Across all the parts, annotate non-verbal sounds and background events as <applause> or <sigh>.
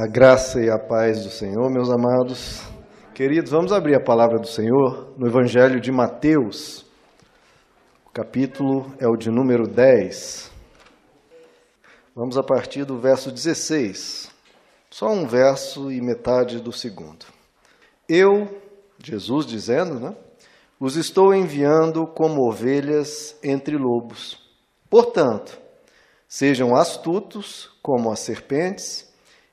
A graça e a paz do Senhor, meus amados. Queridos, vamos abrir a palavra do Senhor no Evangelho de Mateus. O capítulo é o de número 10. Vamos a partir do verso 16. Só um verso e metade do segundo. Eu, Jesus dizendo, né? Os estou enviando como ovelhas entre lobos. Portanto, sejam astutos como as serpentes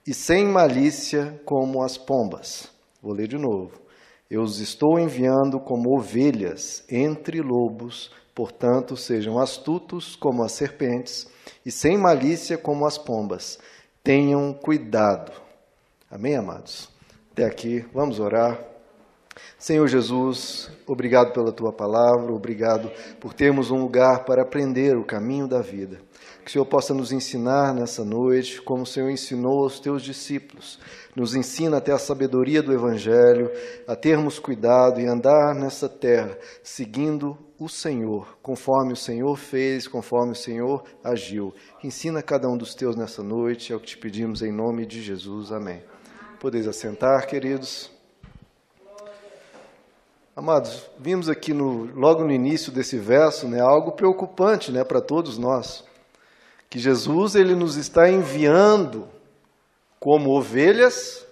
e sem malícia como as pombas. Vou ler de novo. Eu os estou enviando como ovelhas entre lobos, portanto, sejam astutos como as serpentes e sem malícia como as pombas. Tenham cuidado. Amém, amados? Até aqui, vamos orar. Senhor Jesus, obrigado pela tua palavra, obrigado por termos um lugar para aprender o caminho da vida. Que o Senhor possa nos ensinar nessa noite, como o Senhor ensinou aos teus discípulos. Nos ensina até a sabedoria do Evangelho, a termos cuidado e andar nessa terra, seguindo o Senhor, conforme o Senhor fez, conforme o Senhor agiu. Ensina cada um dos teus nessa noite, é o que te pedimos em nome de Jesus. Amém. Podeis assentar, queridos. Amados, vimos aqui no, logo no início desse verso né, algo preocupante né, para todos nós que Jesus ele nos está enviando como ovelhas,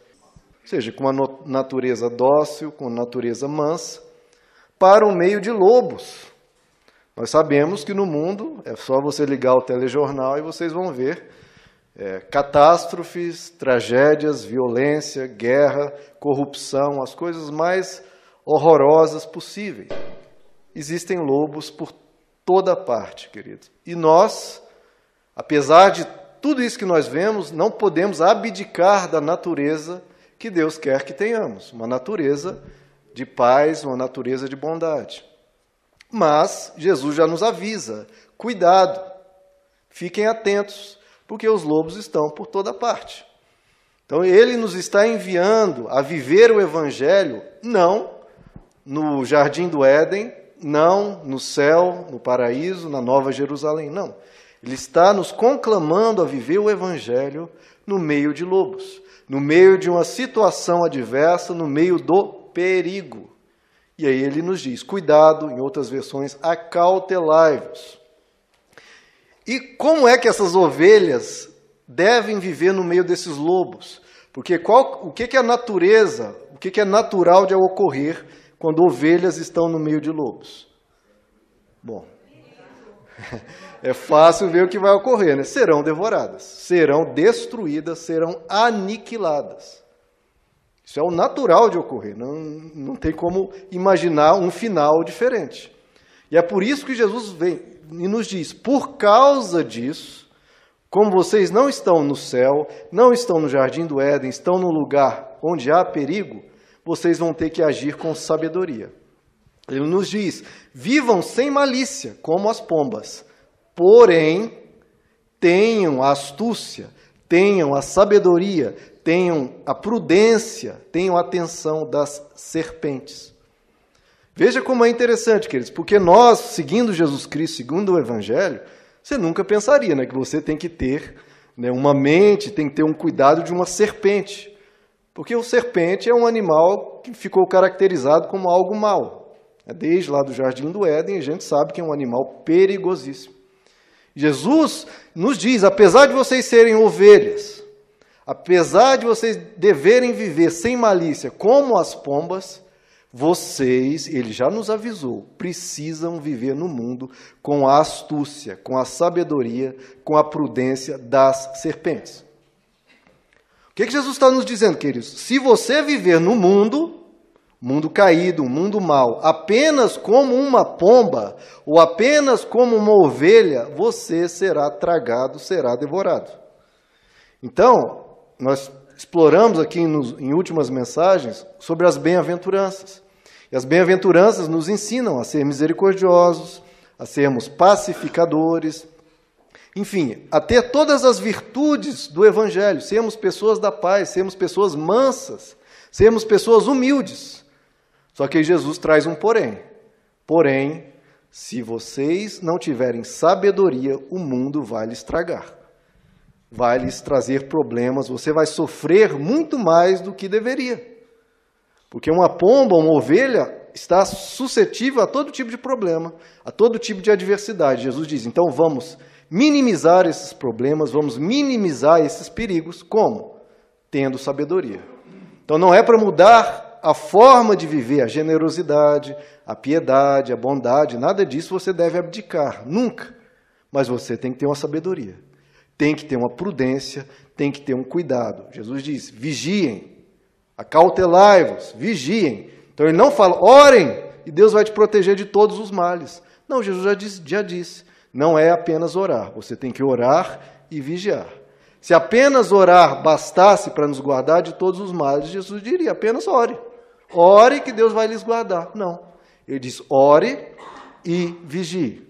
ou seja, com uma natureza dócil, com uma natureza mansa, para o meio de lobos. Nós sabemos que no mundo, é só você ligar o telejornal e vocês vão ver é, catástrofes, tragédias, violência, guerra, corrupção, as coisas mais horrorosas possíveis. Existem lobos por toda parte, queridos. E nós, Apesar de tudo isso que nós vemos, não podemos abdicar da natureza que Deus quer que tenhamos uma natureza de paz, uma natureza de bondade. Mas Jesus já nos avisa: cuidado, fiquem atentos, porque os lobos estão por toda parte. Então ele nos está enviando a viver o Evangelho não no jardim do Éden, não no céu, no paraíso, na Nova Jerusalém, não. Ele está nos conclamando a viver o Evangelho no meio de lobos, no meio de uma situação adversa, no meio do perigo. E aí ele nos diz: cuidado, em outras versões, acautelai-vos. E como é que essas ovelhas devem viver no meio desses lobos? Porque qual, o que, é a natureza, o que é natural de ocorrer quando ovelhas estão no meio de lobos? Bom, <laughs> é fácil ver o que vai ocorrer, né? Serão devoradas, serão destruídas, serão aniquiladas. Isso é o natural de ocorrer, não, não tem como imaginar um final diferente. E é por isso que Jesus vem e nos diz: por causa disso, como vocês não estão no céu, não estão no jardim do Éden, estão no lugar onde há perigo, vocês vão ter que agir com sabedoria. Ele nos diz: vivam sem malícia, como as pombas Porém, tenham a astúcia, tenham a sabedoria, tenham a prudência, tenham a atenção das serpentes. Veja como é interessante, queridos, porque nós, seguindo Jesus Cristo, segundo o Evangelho, você nunca pensaria né, que você tem que ter né, uma mente, tem que ter um cuidado de uma serpente. Porque o serpente é um animal que ficou caracterizado como algo mau. Desde lá do Jardim do Éden, a gente sabe que é um animal perigosíssimo. Jesus nos diz: apesar de vocês serem ovelhas, apesar de vocês deverem viver sem malícia como as pombas, vocês, ele já nos avisou, precisam viver no mundo com a astúcia, com a sabedoria, com a prudência das serpentes. O que, que Jesus está nos dizendo, queridos? Se você viver no mundo, mundo caído, um mundo mau, apenas como uma pomba ou apenas como uma ovelha, você será tragado, será devorado. Então, nós exploramos aqui em últimas mensagens sobre as bem-aventuranças. E as bem-aventuranças nos ensinam a ser misericordiosos, a sermos pacificadores, enfim, a ter todas as virtudes do Evangelho, sermos pessoas da paz, sermos pessoas mansas, sermos pessoas humildes. Só que Jesus traz um porém. Porém, se vocês não tiverem sabedoria, o mundo vai lhe estragar. vai lhes trazer problemas, você vai sofrer muito mais do que deveria. Porque uma pomba, uma ovelha, está suscetível a todo tipo de problema, a todo tipo de adversidade. Jesus diz: então vamos minimizar esses problemas, vamos minimizar esses perigos. Como? Tendo sabedoria. Então não é para mudar a forma de viver, a generosidade, a piedade, a bondade, nada disso você deve abdicar, nunca. Mas você tem que ter uma sabedoria, tem que ter uma prudência, tem que ter um cuidado. Jesus diz: vigiem, acautelai-vos, vigiem. Então ele não fala, orem e Deus vai te proteger de todos os males. Não, Jesus já disse, já disse não é apenas orar, você tem que orar e vigiar. Se apenas orar bastasse para nos guardar de todos os males, Jesus diria: apenas ore. Ore que Deus vai lhes guardar. Não. Ele diz: ore e vigie.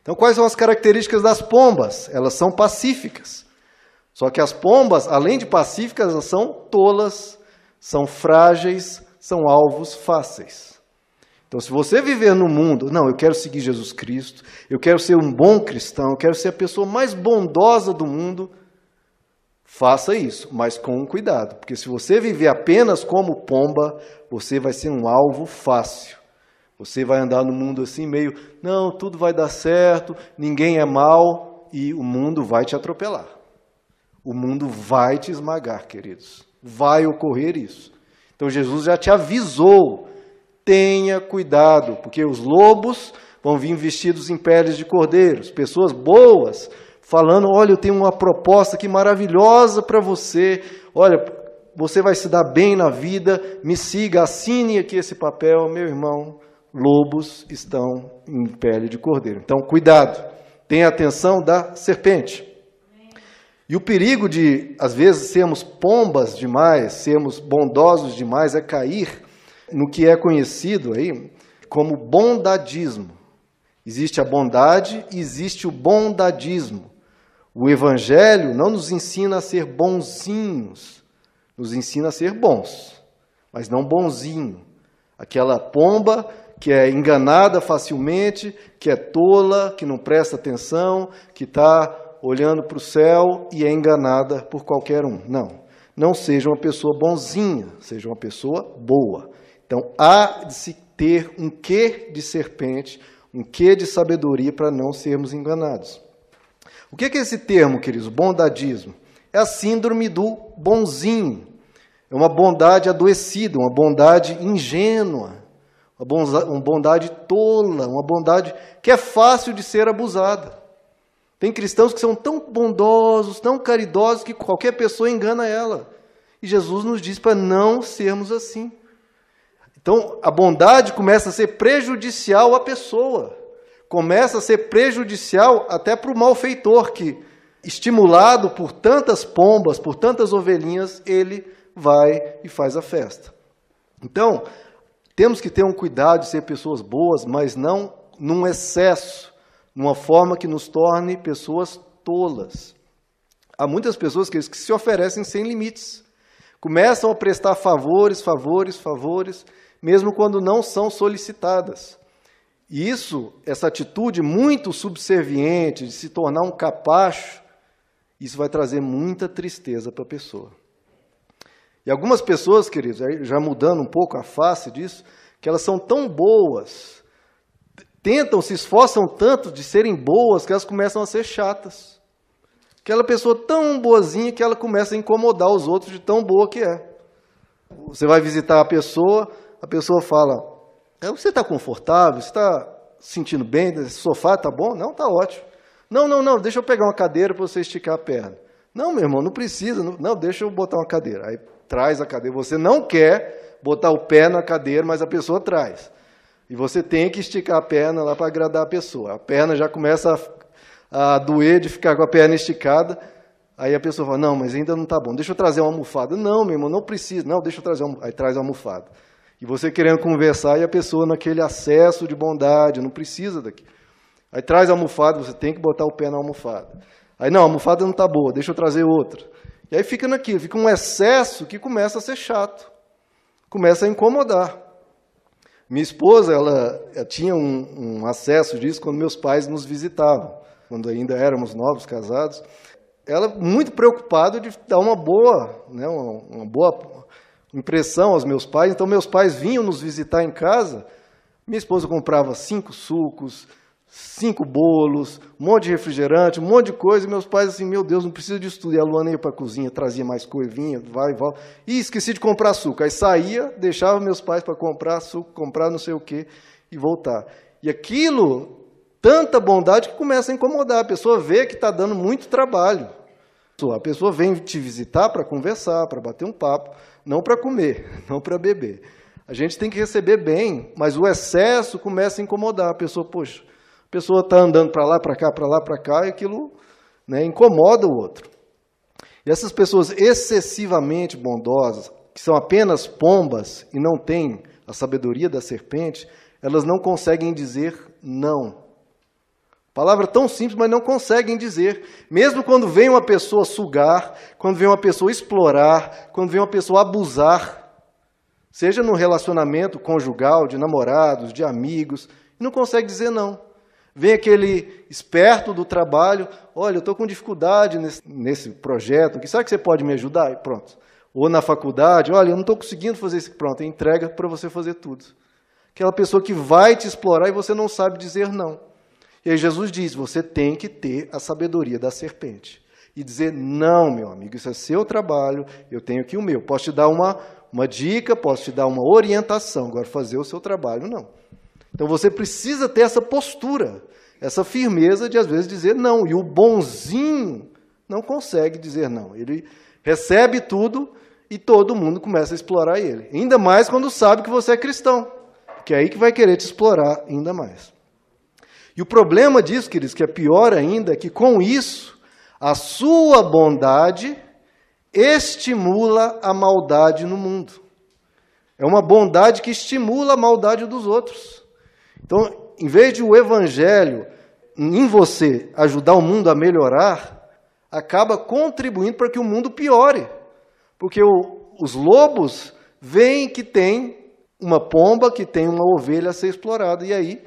Então, quais são as características das pombas? Elas são pacíficas. Só que as pombas, além de pacíficas, elas são tolas, são frágeis, são alvos fáceis. Então, se você viver no mundo, não, eu quero seguir Jesus Cristo, eu quero ser um bom cristão, eu quero ser a pessoa mais bondosa do mundo, faça isso, mas com cuidado, porque se você viver apenas como pomba, você vai ser um alvo fácil. Você vai andar no mundo assim, meio, não, tudo vai dar certo, ninguém é mal, e o mundo vai te atropelar. O mundo vai te esmagar, queridos. Vai ocorrer isso. Então Jesus já te avisou tenha cuidado, porque os lobos vão vir vestidos em peles de cordeiros, pessoas boas, falando: olha, eu tenho uma proposta aqui maravilhosa para você, olha, você vai se dar bem na vida, me siga, assine aqui esse papel, meu irmão. Lobos estão em pele de cordeiro. Então, cuidado, tenha atenção da serpente. E o perigo de, às vezes, sermos pombas demais, sermos bondosos demais, é cair no que é conhecido aí como bondadismo. Existe a bondade e existe o bondadismo. O Evangelho não nos ensina a ser bonzinhos, nos ensina a ser bons, mas não bonzinho. Aquela pomba que é enganada facilmente, que é tola, que não presta atenção, que está olhando para o céu e é enganada por qualquer um. Não. Não seja uma pessoa bonzinha, seja uma pessoa boa. Então, há de se ter um quê de serpente, um quê de sabedoria para não sermos enganados. O que é esse termo, queridos? Bondadismo. É a síndrome do bonzinho. É uma bondade adoecida, uma bondade ingênua, uma bondade tola, uma bondade que é fácil de ser abusada. Tem cristãos que são tão bondosos, tão caridosos, que qualquer pessoa engana ela. E Jesus nos diz para não sermos assim. Então, a bondade começa a ser prejudicial à pessoa, começa a ser prejudicial até para o malfeitor, que, estimulado por tantas pombas, por tantas ovelhinhas, ele vai e faz a festa. Então, temos que ter um cuidado de ser pessoas boas, mas não num excesso, numa forma que nos torne pessoas tolas. Há muitas pessoas que, se oferecem sem limites, começam a prestar favores, favores, favores, mesmo quando não são solicitadas. E isso, essa atitude muito subserviente de se tornar um capacho, isso vai trazer muita tristeza para a pessoa. E algumas pessoas, queridos, já mudando um pouco a face disso, que elas são tão boas, tentam, se esforçam tanto de serem boas, que elas começam a ser chatas. Aquela pessoa tão boazinha que ela começa a incomodar os outros de tão boa que é. Você vai visitar a pessoa, a pessoa fala: é, Você está confortável? Você está sentindo bem? Esse sofá está bom? Não, está ótimo. Não, não, não, deixa eu pegar uma cadeira para você esticar a perna. Não, meu irmão, não precisa. Não, não, deixa eu botar uma cadeira. Aí traz a cadeira. Você não quer botar o pé na cadeira, mas a pessoa traz. E você tem que esticar a perna lá para agradar a pessoa. A perna já começa a, a doer de ficar com a perna esticada. Aí a pessoa fala: Não, mas ainda não está bom. Deixa eu trazer uma almofada. Não, meu irmão, não precisa. Não, deixa eu trazer uma. Aí traz a almofada. E você querendo conversar e a pessoa naquele acesso de bondade, não precisa daqui. Aí traz a almofada, você tem que botar o pé na almofada. Aí não, a almofada não está boa, deixa eu trazer outra. E aí fica naquilo, fica um excesso que começa a ser chato, começa a incomodar. Minha esposa, ela, ela tinha um, um acesso disso quando meus pais nos visitavam, quando ainda éramos novos casados. ela muito preocupada de dar uma boa, né, uma, uma boa impressão aos meus pais. Então, meus pais vinham nos visitar em casa. Minha esposa comprava cinco sucos, cinco bolos, um monte de refrigerante, um monte de coisa. E meus pais, assim, meu Deus, não precisa disso tudo. E a Luana ia para a cozinha, trazia mais coisa, vinha, vai e volta. E esqueci de comprar açúcar. Aí saía, deixava meus pais para comprar açúcar, comprar não sei o quê e voltar. E aquilo, tanta bondade que começa a incomodar. A pessoa vê que está dando muito trabalho. A pessoa vem te visitar para conversar, para bater um papo, não para comer, <laughs> não para beber. A gente tem que receber bem, mas o excesso começa a incomodar. A pessoa, poxa, a pessoa está andando para lá, para cá, para lá, para cá, e aquilo né, incomoda o outro. E essas pessoas excessivamente bondosas, que são apenas pombas e não têm a sabedoria da serpente, elas não conseguem dizer não. Palavra tão simples, mas não conseguem dizer. Mesmo quando vem uma pessoa sugar, quando vem uma pessoa explorar, quando vem uma pessoa abusar, seja no relacionamento conjugal, de namorados, de amigos, não consegue dizer não. Vem aquele esperto do trabalho, olha, eu estou com dificuldade nesse, nesse projeto, sabe que você pode me ajudar? E pronto. Ou na faculdade, olha, eu não estou conseguindo fazer isso, pronto, entrega para você fazer tudo. Aquela pessoa que vai te explorar e você não sabe dizer não. E aí Jesus diz: você tem que ter a sabedoria da serpente. E dizer: não, meu amigo, isso é seu trabalho, eu tenho aqui o meu. Posso te dar uma, uma dica, posso te dar uma orientação, agora fazer o seu trabalho, não. Então você precisa ter essa postura, essa firmeza de às vezes dizer não. E o bonzinho não consegue dizer não. Ele recebe tudo e todo mundo começa a explorar ele. Ainda mais quando sabe que você é cristão, que é aí que vai querer te explorar ainda mais. E o problema disso, queridos, que é pior ainda, é que com isso, a sua bondade estimula a maldade no mundo. É uma bondade que estimula a maldade dos outros. Então, em vez de o evangelho em você ajudar o mundo a melhorar, acaba contribuindo para que o mundo piore. Porque o, os lobos veem que tem uma pomba, que tem uma ovelha a ser explorada, e aí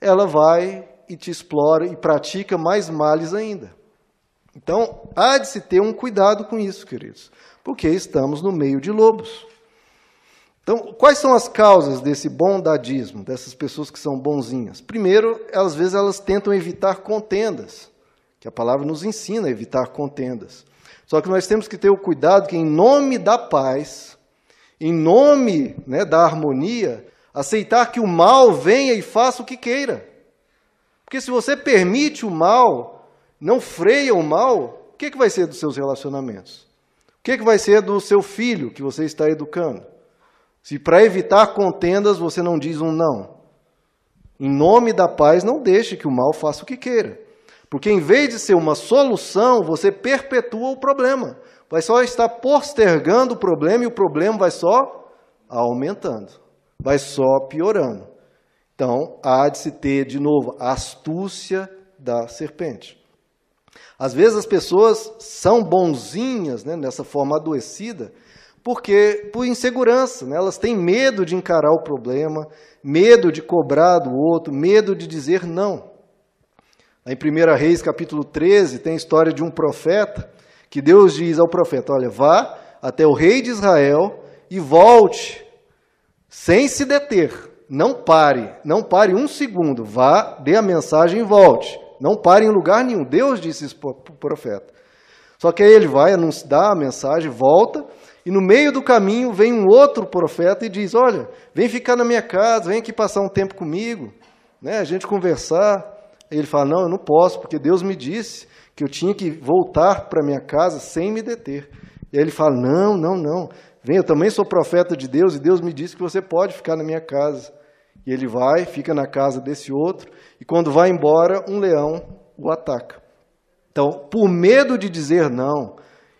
ela vai e te explora e pratica mais males ainda. Então, há de se ter um cuidado com isso, queridos, porque estamos no meio de lobos. Então, quais são as causas desse bondadismo, dessas pessoas que são bonzinhas? Primeiro, às vezes elas tentam evitar contendas, que a palavra nos ensina a evitar contendas. Só que nós temos que ter o cuidado que, em nome da paz, em nome né, da harmonia, aceitar que o mal venha e faça o que queira. Porque se você permite o mal, não freia o mal, o que, que vai ser dos seus relacionamentos? O que, que vai ser do seu filho que você está educando? Se para evitar contendas você não diz um não. Em nome da paz, não deixe que o mal faça o que queira. Porque em vez de ser uma solução, você perpetua o problema. Vai só estar postergando o problema e o problema vai só aumentando vai só piorando. Então, há de se ter, de novo, a astúcia da serpente. Às vezes as pessoas são bonzinhas né, nessa forma adoecida, porque por insegurança, né, elas têm medo de encarar o problema, medo de cobrar do outro, medo de dizer não. Em 1 Reis capítulo 13 tem a história de um profeta que Deus diz ao profeta: Olha, vá até o rei de Israel e volte sem se deter. Não pare, não pare um segundo. Vá, dê a mensagem e volte. Não pare em lugar nenhum. Deus disse isso para o profeta. Só que aí ele vai, dá a mensagem, volta, e no meio do caminho vem um outro profeta e diz: Olha, vem ficar na minha casa, vem aqui passar um tempo comigo, né, a gente conversar. Ele fala: Não, eu não posso, porque Deus me disse que eu tinha que voltar para minha casa sem me deter. E aí ele fala: Não, não, não. Vem, eu também sou profeta de Deus e Deus me disse que você pode ficar na minha casa. E ele vai, fica na casa desse outro, e quando vai embora, um leão o ataca. Então, por medo de dizer não,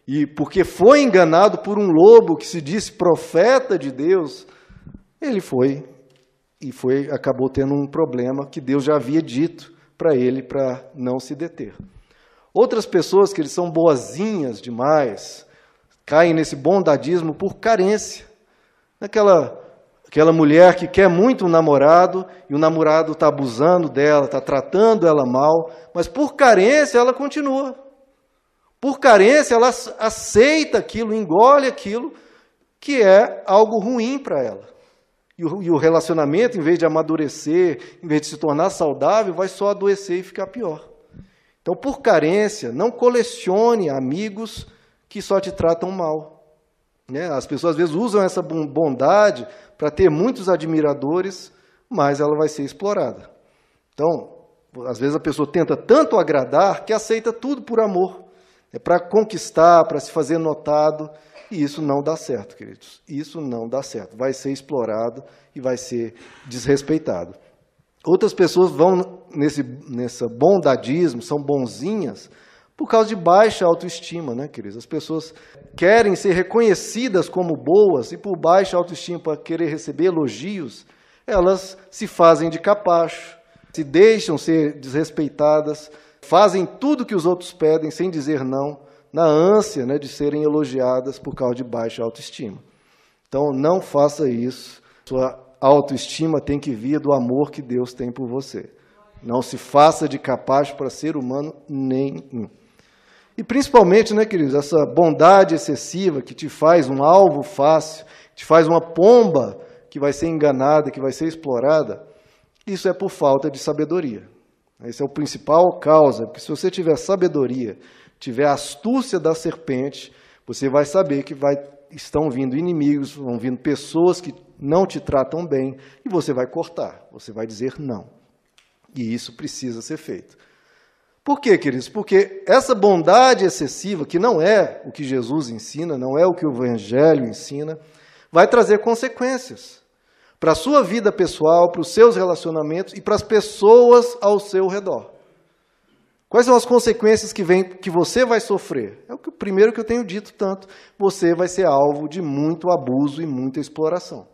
e porque foi enganado por um lobo que se disse profeta de Deus, ele foi e foi acabou tendo um problema que Deus já havia dito para ele para não se deter. Outras pessoas que eles são boazinhas demais, caem nesse bondadismo por carência. Aquela, aquela mulher que quer muito um namorado e o namorado está abusando dela, está tratando ela mal, mas por carência ela continua. Por carência, ela aceita aquilo, engole aquilo que é algo ruim para ela. E o, e o relacionamento, em vez de amadurecer, em vez de se tornar saudável, vai só adoecer e ficar pior. Então, por carência, não colecione amigos que só te tratam mal. Né? As pessoas às vezes usam essa bondade para ter muitos admiradores, mas ela vai ser explorada. Então, às vezes a pessoa tenta tanto agradar que aceita tudo por amor. É para conquistar, para se fazer notado. E isso não dá certo, queridos. Isso não dá certo. Vai ser explorado e vai ser desrespeitado. Outras pessoas vão nesse nessa bondadismo, são bonzinhas, por causa de baixa autoestima, né, queridos? As pessoas querem ser reconhecidas como boas e por baixa autoestima, para querer receber elogios, elas se fazem de capacho, se deixam ser desrespeitadas, fazem tudo que os outros pedem sem dizer não, na ânsia né, de serem elogiadas por causa de baixa autoestima. Então, não faça isso. Sua autoestima tem que vir do amor que Deus tem por você. Não se faça de capaz para ser humano nenhum. E principalmente, né, queridos, essa bondade excessiva que te faz um alvo fácil, te faz uma pomba que vai ser enganada, que vai ser explorada, isso é por falta de sabedoria. Esse é o principal causa, porque se você tiver sabedoria, tiver astúcia da serpente, você vai saber que vai, estão vindo inimigos, vão vindo pessoas que não te tratam bem, e você vai cortar, você vai dizer não. E isso precisa ser feito. Por quê, queridos? Porque essa bondade excessiva, que não é o que Jesus ensina, não é o que o Evangelho ensina, vai trazer consequências para a sua vida pessoal, para os seus relacionamentos e para as pessoas ao seu redor. Quais são as consequências que, vem, que você vai sofrer? É o, que, primeiro que eu tenho dito tanto. Você vai ser alvo de muito abuso e muita exploração.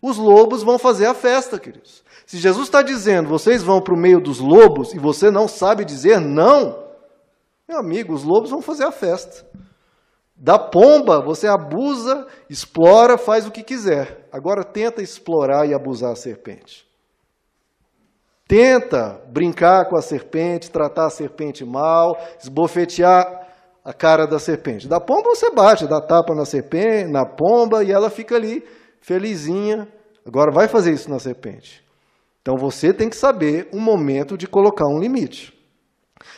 Os lobos vão fazer a festa, queridos. Se Jesus está dizendo, vocês vão para o meio dos lobos e você não sabe dizer não, meu amigo, os lobos vão fazer a festa. Da pomba, você abusa, explora, faz o que quiser. Agora tenta explorar e abusar a serpente. Tenta brincar com a serpente, tratar a serpente mal, esbofetear a cara da serpente. Da pomba você bate, dá tapa na serpente, na pomba e ela fica ali felizinha. Agora vai fazer isso na serpente. Então você tem que saber um momento de colocar um limite.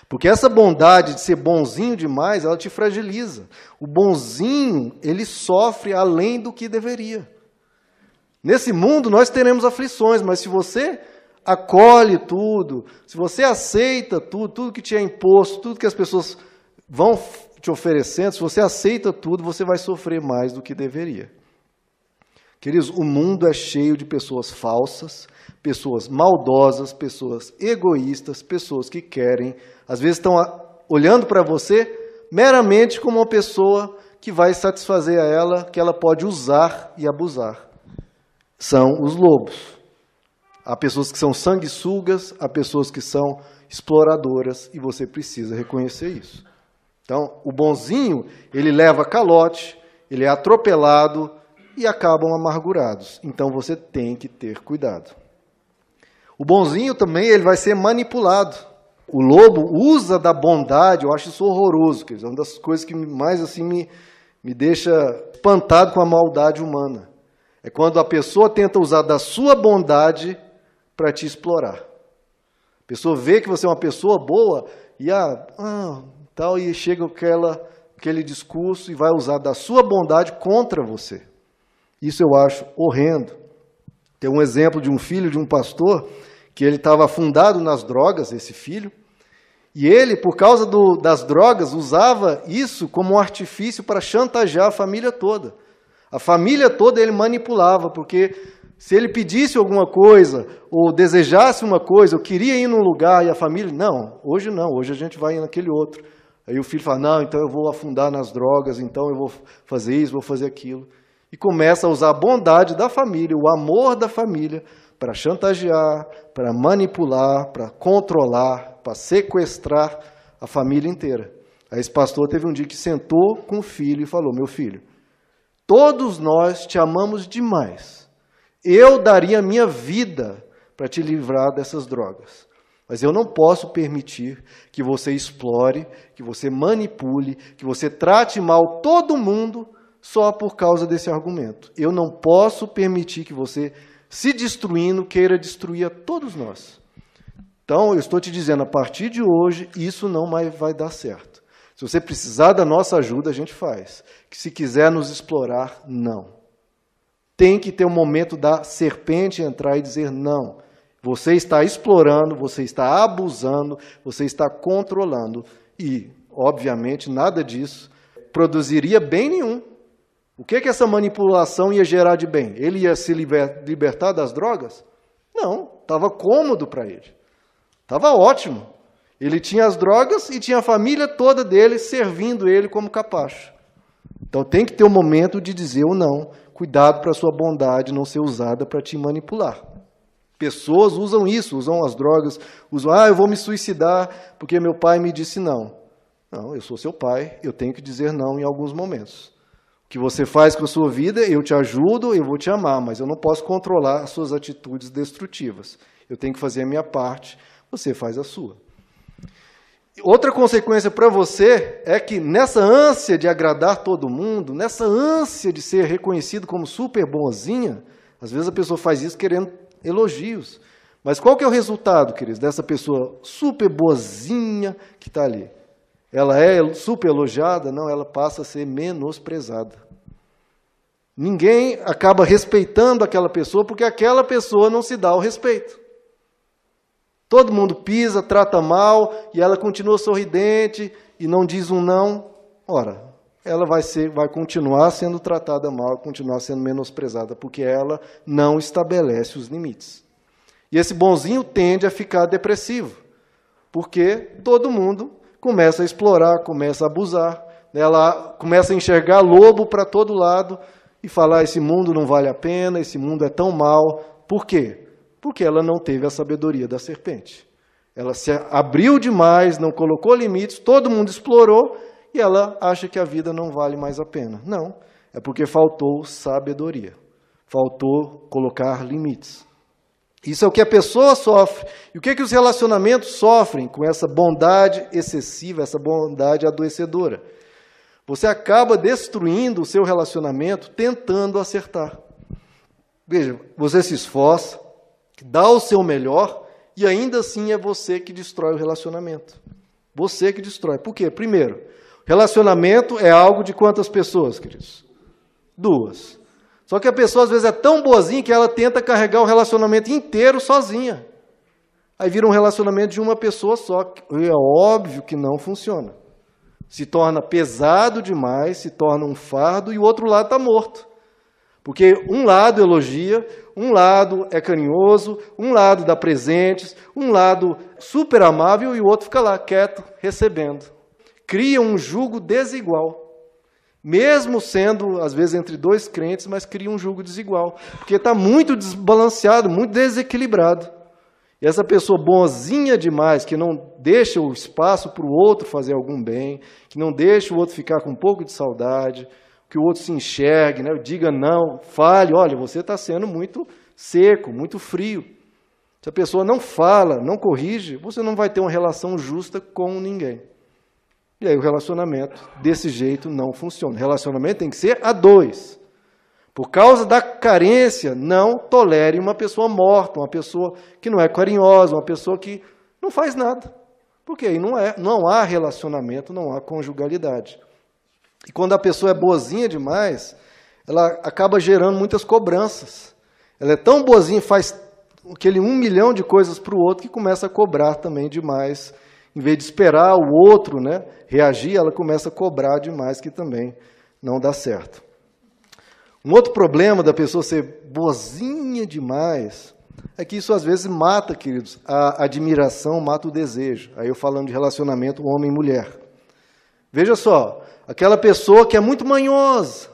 Porque essa bondade de ser bonzinho demais, ela te fragiliza. O bonzinho, ele sofre além do que deveria. Nesse mundo nós teremos aflições, mas se você acolhe tudo, se você aceita tudo, tudo que te é imposto, tudo que as pessoas vão te oferecendo, se você aceita tudo, você vai sofrer mais do que deveria. Queridos, o mundo é cheio de pessoas falsas, pessoas maldosas, pessoas egoístas, pessoas que querem, às vezes estão olhando para você meramente como uma pessoa que vai satisfazer a ela, que ela pode usar e abusar. São os lobos. Há pessoas que são sanguessugas, há pessoas que são exploradoras, e você precisa reconhecer isso. Então, o bonzinho, ele leva calote, ele é atropelado e acabam amargurados. Então você tem que ter cuidado. O bonzinho também ele vai ser manipulado. O lobo usa da bondade, eu acho isso horroroso, que é uma das coisas que mais assim me, me deixa espantado com a maldade humana. É quando a pessoa tenta usar da sua bondade para te explorar. A pessoa vê que você é uma pessoa boa e ah, ah, tal e chega aquela, aquele discurso e vai usar da sua bondade contra você. Isso eu acho horrendo. Tem um exemplo de um filho de um pastor que ele estava afundado nas drogas, esse filho, e ele, por causa do, das drogas, usava isso como um artifício para chantagear a família toda. A família toda ele manipulava, porque se ele pedisse alguma coisa, ou desejasse uma coisa, ou queria ir num lugar, e a família, não, hoje não, hoje a gente vai naquele outro. Aí o filho fala, não, então eu vou afundar nas drogas, então eu vou fazer isso, vou fazer aquilo. E começa a usar a bondade da família, o amor da família, para chantagear, para manipular, para controlar, para sequestrar a família inteira. Aí esse pastor teve um dia que sentou com o filho e falou: Meu filho, todos nós te amamos demais. Eu daria a minha vida para te livrar dessas drogas. Mas eu não posso permitir que você explore, que você manipule, que você trate mal todo mundo só por causa desse argumento. Eu não posso permitir que você, se destruindo, queira destruir a todos nós. Então, eu estou te dizendo, a partir de hoje, isso não mais vai dar certo. Se você precisar da nossa ajuda, a gente faz. Se quiser nos explorar, não. Tem que ter um momento da serpente entrar e dizer não. Você está explorando, você está abusando, você está controlando. E, obviamente, nada disso produziria bem nenhum. O que, que essa manipulação ia gerar de bem? Ele ia se liber, libertar das drogas? Não, estava cômodo para ele. Estava ótimo. Ele tinha as drogas e tinha a família toda dele servindo ele como capacho. Então tem que ter um momento de dizer ou não. Cuidado para a sua bondade não ser usada para te manipular. Pessoas usam isso, usam as drogas, usam, ah, eu vou me suicidar porque meu pai me disse não. Não, eu sou seu pai, eu tenho que dizer não em alguns momentos. Que você faz com a sua vida, eu te ajudo, eu vou te amar, mas eu não posso controlar as suas atitudes destrutivas. Eu tenho que fazer a minha parte, você faz a sua. Outra consequência para você é que nessa ânsia de agradar todo mundo, nessa ânsia de ser reconhecido como super bonzinha, às vezes a pessoa faz isso querendo elogios. Mas qual que é o resultado, queridos, dessa pessoa super boazinha que está ali? Ela é super elogiada? Não, ela passa a ser menosprezada. Ninguém acaba respeitando aquela pessoa porque aquela pessoa não se dá o respeito. Todo mundo pisa, trata mal e ela continua sorridente e não diz um não. Ora, ela vai, ser, vai continuar sendo tratada mal, continuar sendo menosprezada, porque ela não estabelece os limites. E esse bonzinho tende a ficar depressivo, porque todo mundo começa a explorar, começa a abusar, né? ela começa a enxergar lobo para todo lado e falar: esse mundo não vale a pena, esse mundo é tão mal. Por quê? Porque ela não teve a sabedoria da serpente. Ela se abriu demais, não colocou limites, todo mundo explorou e ela acha que a vida não vale mais a pena. Não, é porque faltou sabedoria, faltou colocar limites. Isso é o que a pessoa sofre. E o que, é que os relacionamentos sofrem com essa bondade excessiva, essa bondade adoecedora? Você acaba destruindo o seu relacionamento tentando acertar. Veja, você se esforça, dá o seu melhor e ainda assim é você que destrói o relacionamento. Você que destrói. Por quê? Primeiro, Relacionamento é algo de quantas pessoas, queridos? Duas. Só que a pessoa às vezes é tão boazinha que ela tenta carregar o relacionamento inteiro sozinha. Aí vira um relacionamento de uma pessoa só. E é óbvio que não funciona. Se torna pesado demais, se torna um fardo e o outro lado está morto. Porque um lado elogia, um lado é carinhoso, um lado dá presentes, um lado super amável e o outro fica lá quieto, recebendo cria um jugo desigual. Mesmo sendo, às vezes, entre dois crentes, mas cria um jugo desigual. Porque está muito desbalanceado, muito desequilibrado. E essa pessoa bonzinha demais, que não deixa o espaço para o outro fazer algum bem, que não deixa o outro ficar com um pouco de saudade, que o outro se enxergue, né? diga não, fale, olha, você está sendo muito seco, muito frio. Se a pessoa não fala, não corrige, você não vai ter uma relação justa com ninguém. E aí o relacionamento desse jeito não funciona. O relacionamento tem que ser a dois. Por causa da carência, não tolere uma pessoa morta, uma pessoa que não é carinhosa, uma pessoa que não faz nada. Porque aí não, é, não há relacionamento, não há conjugalidade. E quando a pessoa é boazinha demais, ela acaba gerando muitas cobranças. Ela é tão boazinha, faz aquele um milhão de coisas para o outro que começa a cobrar também demais em vez de esperar o outro né, reagir, ela começa a cobrar demais, que também não dá certo. Um outro problema da pessoa ser boazinha demais é que isso às vezes mata, queridos, a admiração mata o desejo. Aí eu falando de relacionamento homem mulher. Veja só, aquela pessoa que é muito manhosa,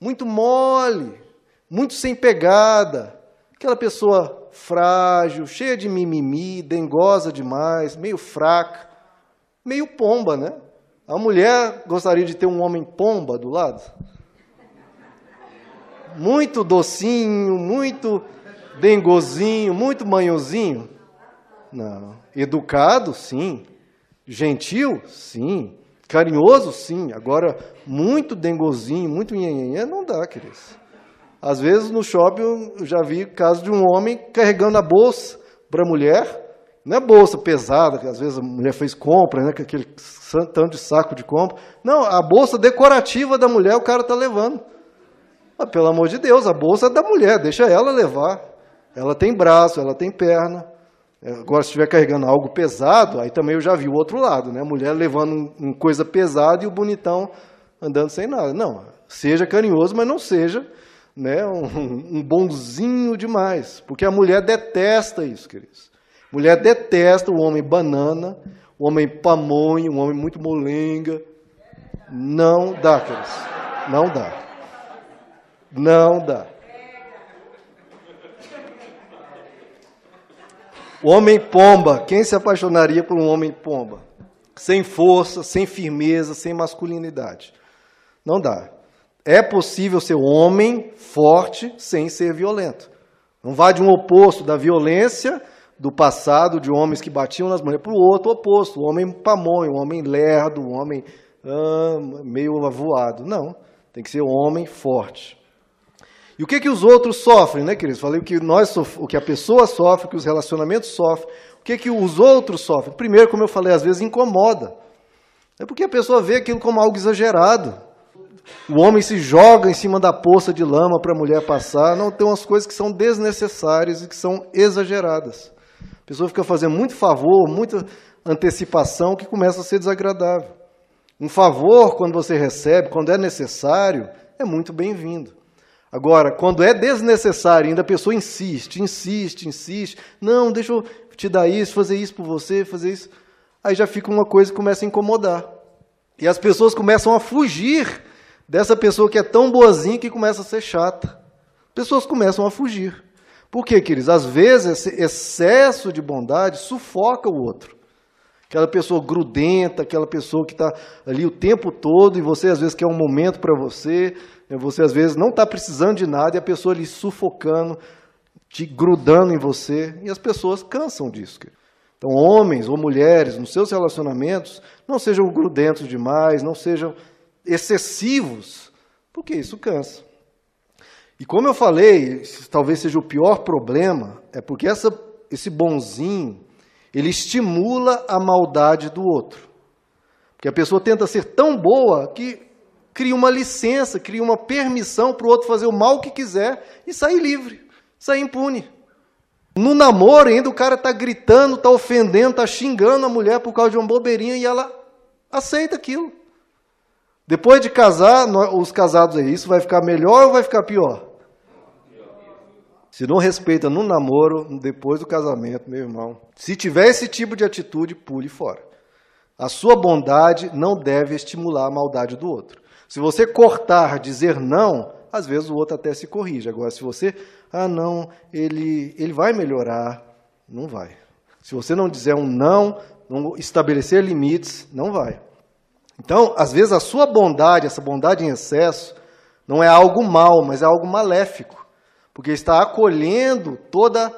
muito mole, muito sem pegada, aquela pessoa frágil, cheia de mimimi, dengosa demais, meio fraca, meio pomba, né? A mulher gostaria de ter um homem pomba do lado. Muito docinho, muito dengozinho, muito manhozinho. Não. Educado, sim. Gentil, sim. Carinhoso, sim. Agora, muito dengozinho, muito nhenhenhé, não dá, queridos. Às vezes no shopping eu já vi caso de um homem carregando a bolsa para a mulher, não é bolsa pesada, que às vezes a mulher fez compra, né, com aquele tanto de saco de compra. Não, a bolsa decorativa da mulher o cara está levando. Mas, pelo amor de Deus, a bolsa é da mulher, deixa ela levar. Ela tem braço, ela tem perna. É, agora, se estiver carregando algo pesado, aí também eu já vi o outro lado, né? A mulher levando um, coisa pesada e o bonitão andando sem nada. Não, seja carinhoso, mas não seja né, um, um bonzinho demais. Porque a mulher detesta isso, queridos. Mulher detesta o homem banana, o homem pamonha, um homem muito molenga. Não dá, queridos. Não dá. Não dá. O homem pomba, quem se apaixonaria por um homem pomba? Sem força, sem firmeza, sem masculinidade. Não dá. É possível ser homem forte sem ser violento. Não vá de um oposto da violência do passado, de homens que batiam nas mulheres, para o outro oposto, o homem pamonho, o homem lerdo, o homem ah, meio avoado. Não, tem que ser um homem forte. E o que, que os outros sofrem, né, queridos? Falei o que, nós, o que a pessoa sofre, o que os relacionamentos sofrem, o que, que os outros sofrem. Primeiro, como eu falei, às vezes incomoda. É porque a pessoa vê aquilo como algo exagerado. O homem se joga em cima da poça de lama para a mulher passar. Não, tem umas coisas que são desnecessárias e que são exageradas. A pessoa fica fazendo muito favor, muita antecipação que começa a ser desagradável. Um favor, quando você recebe, quando é necessário, é muito bem-vindo. Agora, quando é desnecessário, ainda a pessoa insiste, insiste, insiste. Não, deixa eu te dar isso, fazer isso por você, fazer isso. Aí já fica uma coisa que começa a incomodar. E as pessoas começam a fugir dessa pessoa que é tão boazinha que começa a ser chata. Pessoas começam a fugir. Por quê, queridos? Às vezes esse excesso de bondade sufoca o outro. Aquela pessoa grudenta, aquela pessoa que está ali o tempo todo e você às vezes quer um momento para você, você às vezes não está precisando de nada e a pessoa ali sufocando, te grudando em você e as pessoas cansam disso. Então, homens ou mulheres, nos seus relacionamentos, não sejam grudentos demais, não sejam excessivos, porque isso cansa. E como eu falei, talvez seja o pior problema, é porque essa, esse bonzinho, ele estimula a maldade do outro. Porque a pessoa tenta ser tão boa que cria uma licença, cria uma permissão para o outro fazer o mal que quiser e sair livre, sair impune. No namoro ainda o cara está gritando, está ofendendo, está xingando a mulher por causa de uma bobeirinha e ela aceita aquilo. Depois de casar, os casados aí, isso vai ficar melhor ou vai ficar pior? Se não respeita no namoro, depois do casamento, meu irmão. Se tiver esse tipo de atitude, pule fora. A sua bondade não deve estimular a maldade do outro. Se você cortar, dizer não, às vezes o outro até se corrige. Agora, se você, ah, não, ele, ele vai melhorar, não vai. Se você não dizer um não, não estabelecer limites, não vai. Então, às vezes a sua bondade, essa bondade em excesso, não é algo mal, mas é algo maléfico, porque está acolhendo toda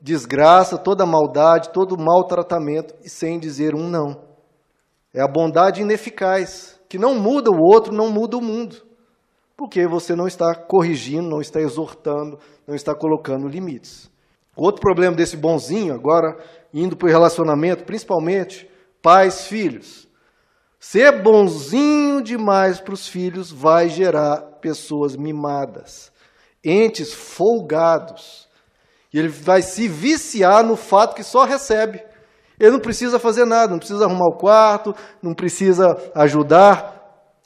desgraça, toda maldade, todo maltratamento e sem dizer um não. É a bondade ineficaz, que não muda o outro, não muda o mundo, porque você não está corrigindo, não está exortando, não está colocando limites. Outro problema desse bonzinho, agora indo para o relacionamento, principalmente pais, filhos. Ser bonzinho demais para os filhos vai gerar pessoas mimadas, entes folgados. E ele vai se viciar no fato que só recebe. Ele não precisa fazer nada, não precisa arrumar o quarto, não precisa ajudar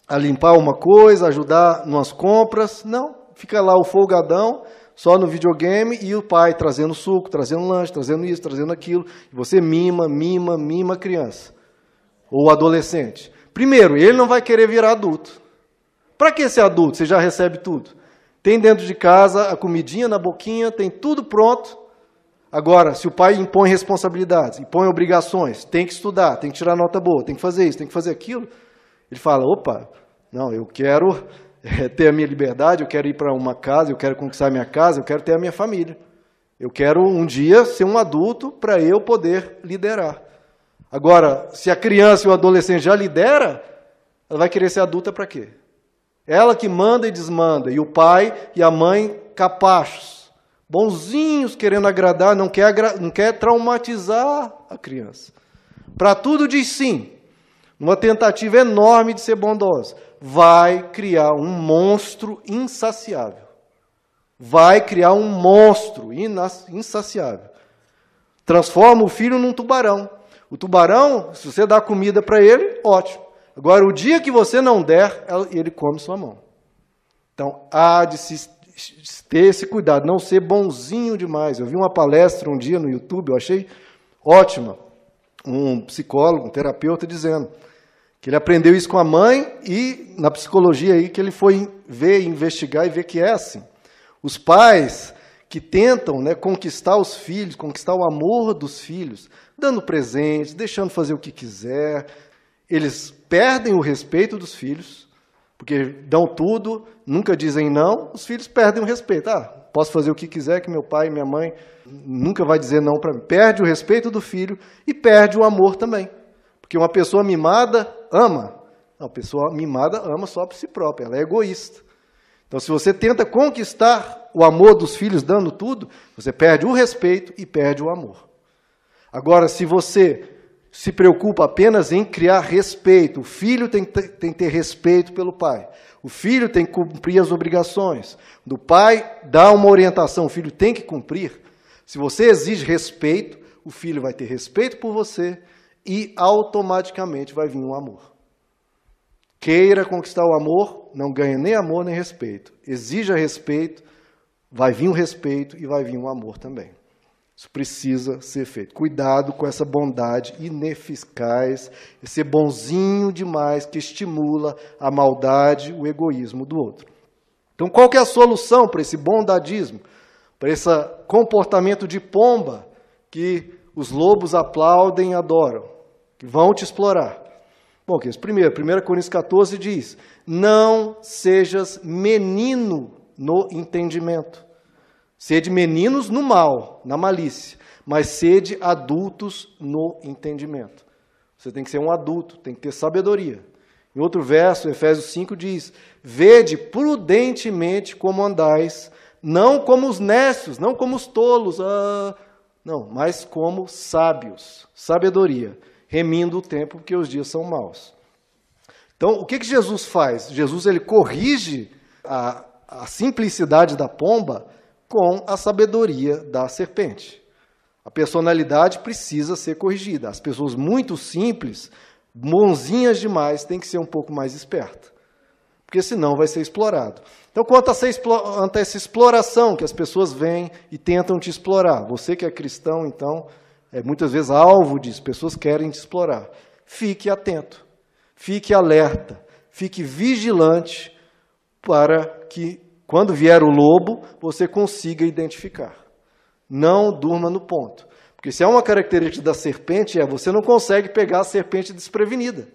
a limpar uma coisa, ajudar nas compras. Não, fica lá o folgadão, só no videogame e o pai trazendo suco, trazendo lanche, trazendo isso, trazendo aquilo. E você mima, mima, mima a criança ou adolescente. Primeiro, ele não vai querer virar adulto. Para que ser adulto? Você já recebe tudo. Tem dentro de casa a comidinha na boquinha, tem tudo pronto. Agora, se o pai impõe responsabilidades, impõe obrigações, tem que estudar, tem que tirar nota boa, tem que fazer isso, tem que fazer aquilo, ele fala: opa, não, eu quero eh, ter a minha liberdade, eu quero ir para uma casa, eu quero conquistar a minha casa, eu quero ter a minha família. Eu quero um dia ser um adulto para eu poder liderar. Agora, se a criança e o adolescente já lidera, ela vai querer ser adulta para quê? Ela que manda e desmanda, e o pai e a mãe capachos, bonzinhos, querendo agradar, não quer, não quer traumatizar a criança. Para tudo diz sim, numa tentativa enorme de ser bondosa, vai criar um monstro insaciável vai criar um monstro insaciável. Transforma o filho num tubarão. O tubarão, se você dá comida para ele, ótimo. Agora, o dia que você não der, ele come sua mão. Então, há de se ter esse cuidado, não ser bonzinho demais. Eu vi uma palestra um dia no YouTube, eu achei ótima. Um psicólogo, um terapeuta, dizendo que ele aprendeu isso com a mãe e na psicologia aí que ele foi ver, investigar e ver que é assim. Os pais que tentam né, conquistar os filhos, conquistar o amor dos filhos, dando presentes, deixando fazer o que quiser, eles perdem o respeito dos filhos, porque dão tudo, nunca dizem não, os filhos perdem o respeito. Ah, posso fazer o que quiser, que meu pai e minha mãe nunca vai dizer não para mim. Perde o respeito do filho e perde o amor também. Porque uma pessoa mimada ama. Não, a pessoa mimada ama só por si própria, ela é egoísta. Então, se você tenta conquistar o amor dos filhos dando tudo, você perde o respeito e perde o amor. Agora, se você se preocupa apenas em criar respeito, o filho tem, tem que ter respeito pelo pai, o filho tem que cumprir as obrigações, do pai dá uma orientação, o filho tem que cumprir. Se você exige respeito, o filho vai ter respeito por você e automaticamente vai vir um amor. Queira conquistar o amor, não ganha nem amor nem respeito. Exija respeito, vai vir um respeito e vai vir um amor também. Isso precisa ser feito. Cuidado com essa bondade ineficaz, esse bonzinho demais que estimula a maldade, o egoísmo do outro. Então, qual é a solução para esse bondadismo, para esse comportamento de pomba que os lobos aplaudem e adoram, que vão te explorar? Bom, que primeiro, 1 Coríntios 14 diz: Não sejas menino no entendimento. Sede meninos no mal, na malícia, mas sede adultos no entendimento. Você tem que ser um adulto, tem que ter sabedoria. Em outro verso, Efésios 5 diz: Vede prudentemente como andais, não como os nécios, não como os tolos, ah, não, mas como sábios. Sabedoria remindo o tempo, porque os dias são maus. Então, o que, que Jesus faz? Jesus ele corrige a, a simplicidade da pomba com a sabedoria da serpente. A personalidade precisa ser corrigida. As pessoas muito simples, bonzinhas demais, têm que ser um pouco mais espertas. Porque senão vai ser explorado. Então, quanto a, essa, exploração que as pessoas vêm e tentam te explorar, você que é cristão, então, é muitas vezes alvo disso, pessoas querem te explorar. Fique atento, fique alerta, fique vigilante para que, quando vier o lobo, você consiga identificar. Não durma no ponto. Porque se é uma característica da serpente, é você não consegue pegar a serpente desprevenida.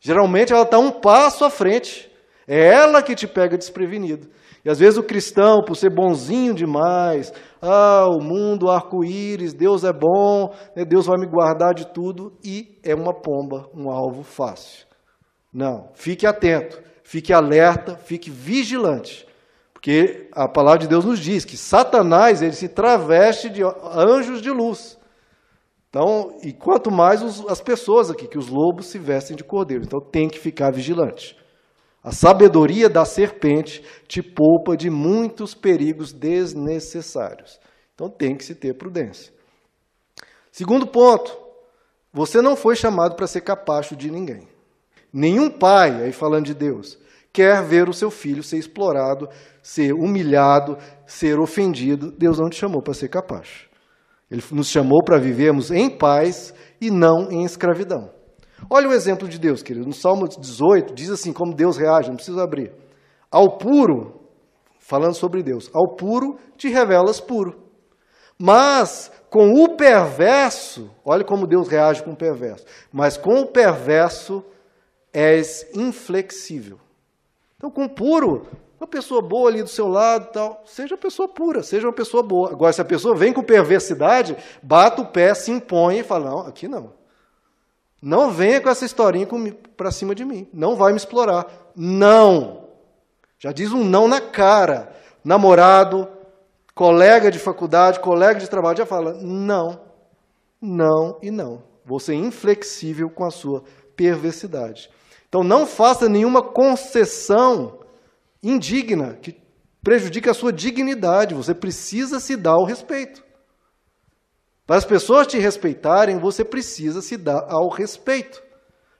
Geralmente ela está um passo à frente. É ela que te pega desprevenido. E às vezes o cristão, por ser bonzinho demais, ah, o mundo, arco-íris, Deus é bom, né, Deus vai me guardar de tudo, e é uma pomba, um alvo fácil. Não, fique atento, fique alerta, fique vigilante. Porque a palavra de Deus nos diz que Satanás ele se traveste de anjos de luz. Então, e quanto mais os, as pessoas aqui, que os lobos se vestem de cordeiro. Então tem que ficar vigilante. A sabedoria da serpente te poupa de muitos perigos desnecessários. Então tem que se ter prudência. Segundo ponto, você não foi chamado para ser capacho de ninguém. Nenhum pai, aí falando de Deus, quer ver o seu filho ser explorado, ser humilhado, ser ofendido. Deus não te chamou para ser capacho. Ele nos chamou para vivermos em paz e não em escravidão. Olha o exemplo de Deus, querido. No Salmo 18 diz assim como Deus reage, não precisa abrir. Ao puro, falando sobre Deus, ao puro te revelas puro. Mas com o perverso, olha como Deus reage com o perverso. Mas com o perverso és inflexível. Então, com puro, uma pessoa boa ali do seu lado, tal, seja uma pessoa pura, seja uma pessoa boa. Agora, se a pessoa vem com perversidade, bata o pé, se impõe e fala: não, aqui não. Não venha com essa historinha para cima de mim. Não vai me explorar. Não. Já diz um não na cara. Namorado, colega de faculdade, colega de trabalho, já fala: não, não e não. Vou ser inflexível com a sua perversidade. Então, não faça nenhuma concessão indigna que prejudique a sua dignidade. Você precisa se dar o respeito. Para as pessoas te respeitarem, você precisa se dar ao respeito.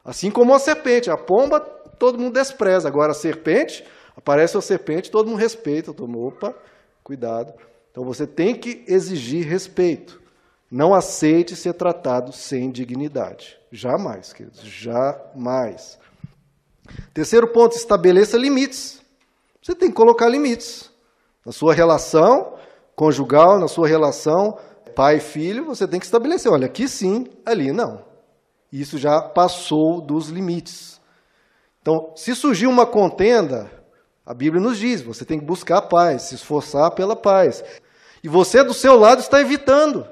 Assim como a serpente, a pomba todo mundo despreza, agora a serpente, aparece a serpente, todo mundo respeita, todo mundo, opa, cuidado. Então você tem que exigir respeito. Não aceite ser tratado sem dignidade. Jamais, queridos, jamais. Terceiro ponto, estabeleça limites. Você tem que colocar limites. Na sua relação conjugal, na sua relação pai e filho, você tem que estabelecer, olha, aqui sim, ali não. Isso já passou dos limites. Então, se surgir uma contenda, a Bíblia nos diz, você tem que buscar a paz, se esforçar pela paz. E você do seu lado está evitando.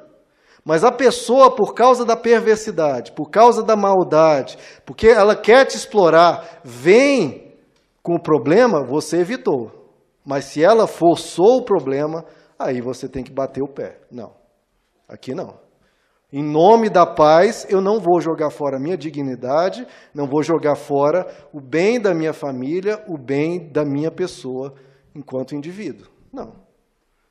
Mas a pessoa, por causa da perversidade, por causa da maldade, porque ela quer te explorar, vem com o problema, você evitou. Mas se ela forçou o problema, aí você tem que bater o pé. Não. Aqui não. Em nome da paz, eu não vou jogar fora a minha dignidade, não vou jogar fora o bem da minha família, o bem da minha pessoa enquanto indivíduo. Não.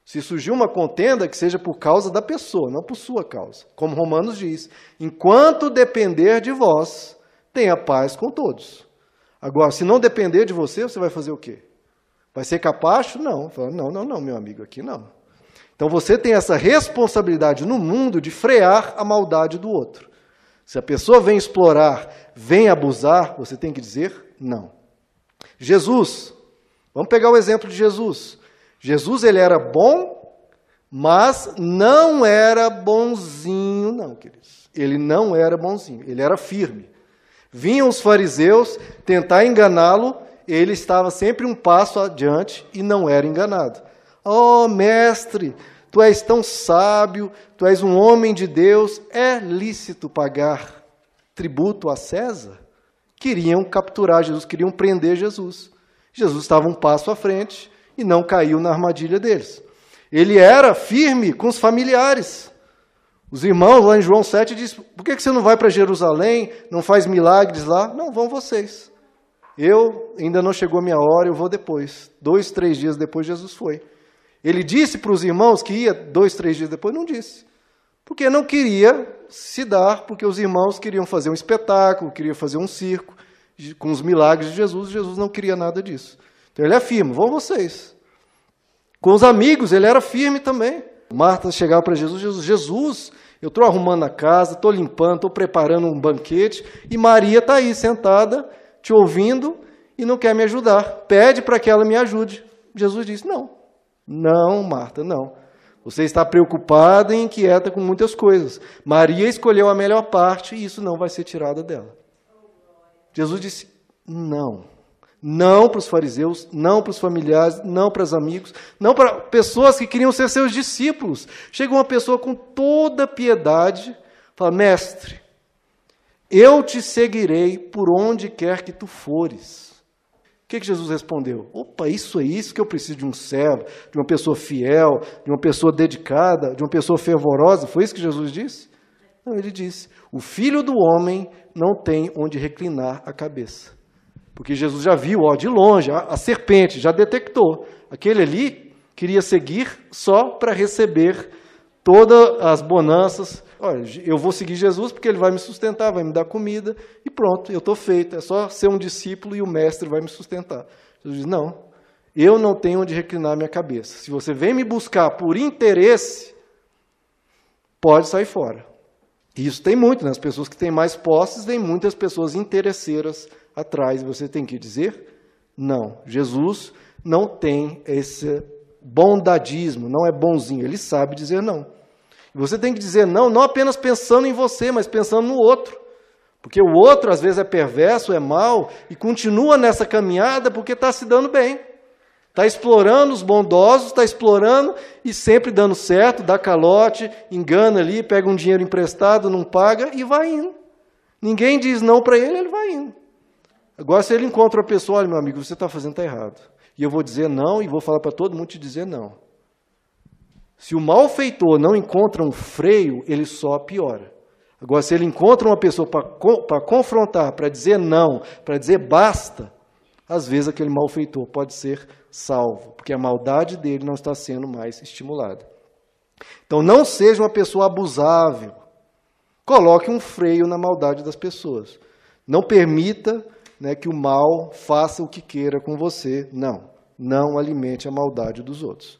Se surgir uma contenda, que seja por causa da pessoa, não por sua causa. Como Romanos diz: enquanto depender de vós, tenha paz com todos. Agora, se não depender de você, você vai fazer o quê? Vai ser capacho? Não. Não, não, não, meu amigo, aqui não. Então você tem essa responsabilidade no mundo de frear a maldade do outro. Se a pessoa vem explorar, vem abusar, você tem que dizer não. Jesus, vamos pegar o exemplo de Jesus. Jesus ele era bom, mas não era bonzinho, não, queridos. Ele não era bonzinho, ele era firme. Vinham os fariseus tentar enganá-lo, ele estava sempre um passo adiante e não era enganado. Oh, mestre, tu és tão sábio, tu és um homem de Deus, é lícito pagar tributo a César? Queriam capturar Jesus, queriam prender Jesus. Jesus estava um passo à frente e não caiu na armadilha deles. Ele era firme com os familiares. Os irmãos lá em João 7 dizem: por que você não vai para Jerusalém, não faz milagres lá? Não, vão vocês. Eu ainda não chegou a minha hora, eu vou depois. Dois, três dias depois, Jesus foi. Ele disse para os irmãos que ia dois, três dias depois? Não disse. Porque não queria se dar, porque os irmãos queriam fazer um espetáculo, queriam fazer um circo com os milagres de Jesus. Jesus não queria nada disso. Ele afirma: vão vocês. Com os amigos, ele era firme também. Marta chegava para Jesus: Jesus, Jesus eu estou arrumando a casa, estou limpando, estou preparando um banquete, e Maria está aí sentada, te ouvindo e não quer me ajudar. Pede para que ela me ajude. Jesus disse: Não, não, Marta, não. Você está preocupada e inquieta com muitas coisas. Maria escolheu a melhor parte e isso não vai ser tirado dela. Jesus disse: não. Não para os fariseus, não para os familiares, não para os amigos, não para pessoas que queriam ser seus discípulos. Chega uma pessoa com toda piedade, fala: Mestre, eu te seguirei por onde quer que tu fores que, que Jesus respondeu? Opa, isso é isso que eu preciso de um servo, de uma pessoa fiel, de uma pessoa dedicada, de uma pessoa fervorosa. Foi isso que Jesus disse? Não, ele disse: o filho do homem não tem onde reclinar a cabeça. Porque Jesus já viu, ó, de longe, a, a serpente, já detectou. Aquele ali queria seguir só para receber todas as bonanças, Olha, eu vou seguir Jesus porque ele vai me sustentar, vai me dar comida e pronto, eu estou feito. É só ser um discípulo e o mestre vai me sustentar. Jesus diz: Não, eu não tenho onde reclinar minha cabeça. Se você vem me buscar por interesse, pode sair fora. E isso tem muito, né? As pessoas que têm mais posses, têm muitas pessoas interesseiras atrás. E você tem que dizer: Não, Jesus não tem esse bondadismo, não é bonzinho, ele sabe dizer não. Você tem que dizer não, não apenas pensando em você, mas pensando no outro. Porque o outro, às vezes, é perverso, é mau e continua nessa caminhada porque está se dando bem. Está explorando os bondosos, está explorando e sempre dando certo, dá calote, engana ali, pega um dinheiro emprestado, não paga e vai indo. Ninguém diz não para ele, ele vai indo. Agora, se ele encontra a pessoa, olha, meu amigo, você está fazendo tá errado. E eu vou dizer não e vou falar para todo mundo te dizer não. Se o malfeitor não encontra um freio, ele só piora. Agora, se ele encontra uma pessoa para confrontar, para dizer não, para dizer basta, às vezes aquele malfeitor pode ser salvo, porque a maldade dele não está sendo mais estimulada. Então, não seja uma pessoa abusável. Coloque um freio na maldade das pessoas. Não permita né, que o mal faça o que queira com você. Não. Não alimente a maldade dos outros.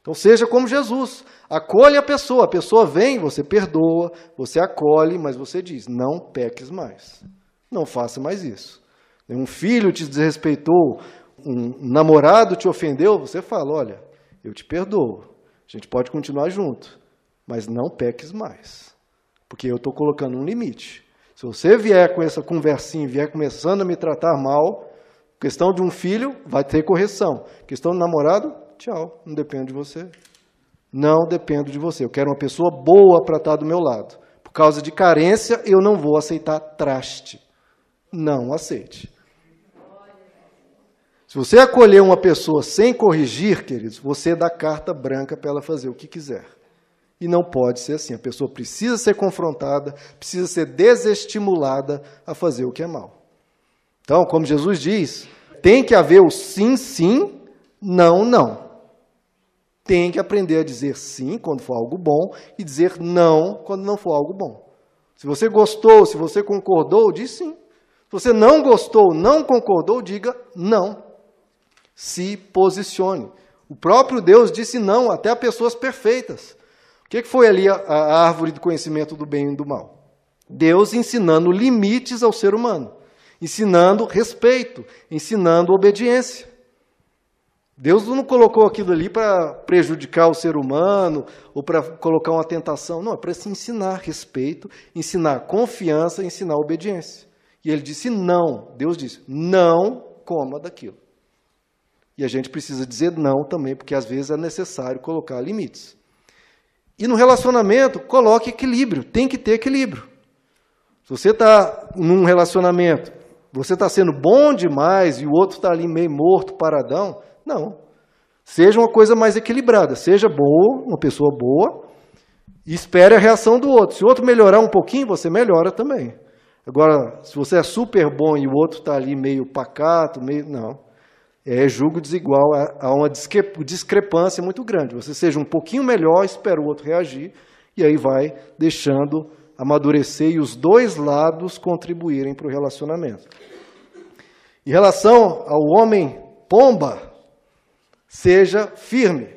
Então seja como Jesus. Acolhe a pessoa. A pessoa vem, você perdoa, você acolhe, mas você diz: não peques mais. Não faça mais isso. Um filho te desrespeitou, um namorado te ofendeu, você fala: olha, eu te perdoo. A gente pode continuar junto, mas não peques mais. Porque eu estou colocando um limite. Se você vier com essa conversinha, vier começando a me tratar mal, questão de um filho, vai ter correção. Questão do namorado, tchau, não depende de você. Não dependo de você. Eu quero uma pessoa boa para estar do meu lado. Por causa de carência, eu não vou aceitar traste. Não aceite. Se você acolher uma pessoa sem corrigir, queridos, você dá carta branca para ela fazer o que quiser. E não pode ser assim. A pessoa precisa ser confrontada, precisa ser desestimulada a fazer o que é mal. Então, como Jesus diz, tem que haver o sim, sim, não, não. Tem que aprender a dizer sim quando for algo bom e dizer não quando não for algo bom. Se você gostou, se você concordou, diz sim. Se você não gostou, não concordou, diga não. Se posicione. O próprio Deus disse não até a pessoas perfeitas que foi ali a, a árvore do conhecimento do bem e do mal? Deus ensinando limites ao ser humano, ensinando respeito, ensinando obediência. Deus não colocou aquilo ali para prejudicar o ser humano ou para colocar uma tentação. Não, é para se ensinar respeito, ensinar confiança, ensinar obediência. E ele disse não. Deus disse: não coma daquilo. E a gente precisa dizer não também, porque às vezes é necessário colocar limites. E no relacionamento, coloque equilíbrio, tem que ter equilíbrio. Se você está num relacionamento, você está sendo bom demais e o outro está ali meio morto, paradão, não. Seja uma coisa mais equilibrada, seja boa, uma pessoa boa, e espere a reação do outro. Se o outro melhorar um pouquinho, você melhora também. Agora, se você é super bom e o outro está ali meio pacato, meio. Não é julgo desigual, há uma discrepância muito grande. Você seja um pouquinho melhor, espera o outro reagir, e aí vai deixando amadurecer e os dois lados contribuírem para o relacionamento. Em relação ao homem pomba, seja firme.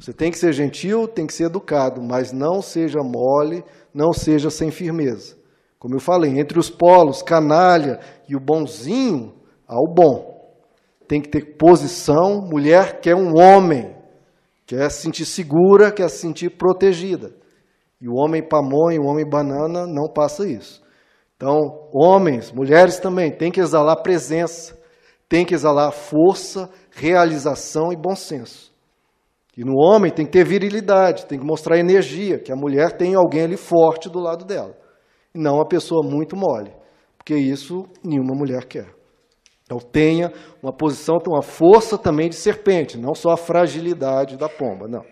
Você tem que ser gentil, tem que ser educado, mas não seja mole, não seja sem firmeza. Como eu falei, entre os polos, canalha e o bonzinho, há o bom tem que ter posição. Mulher quer um homem, quer se sentir segura, quer se sentir protegida. E o homem pamonha, o homem banana não passa isso. Então, homens, mulheres também, tem que exalar presença, tem que exalar força, realização e bom senso. E no homem tem que ter virilidade, tem que mostrar energia, que a mulher tem alguém ali forte do lado dela. E não uma pessoa muito mole, porque isso nenhuma mulher quer. Então tenha uma posição, uma força também de serpente, não só a fragilidade da pomba, não.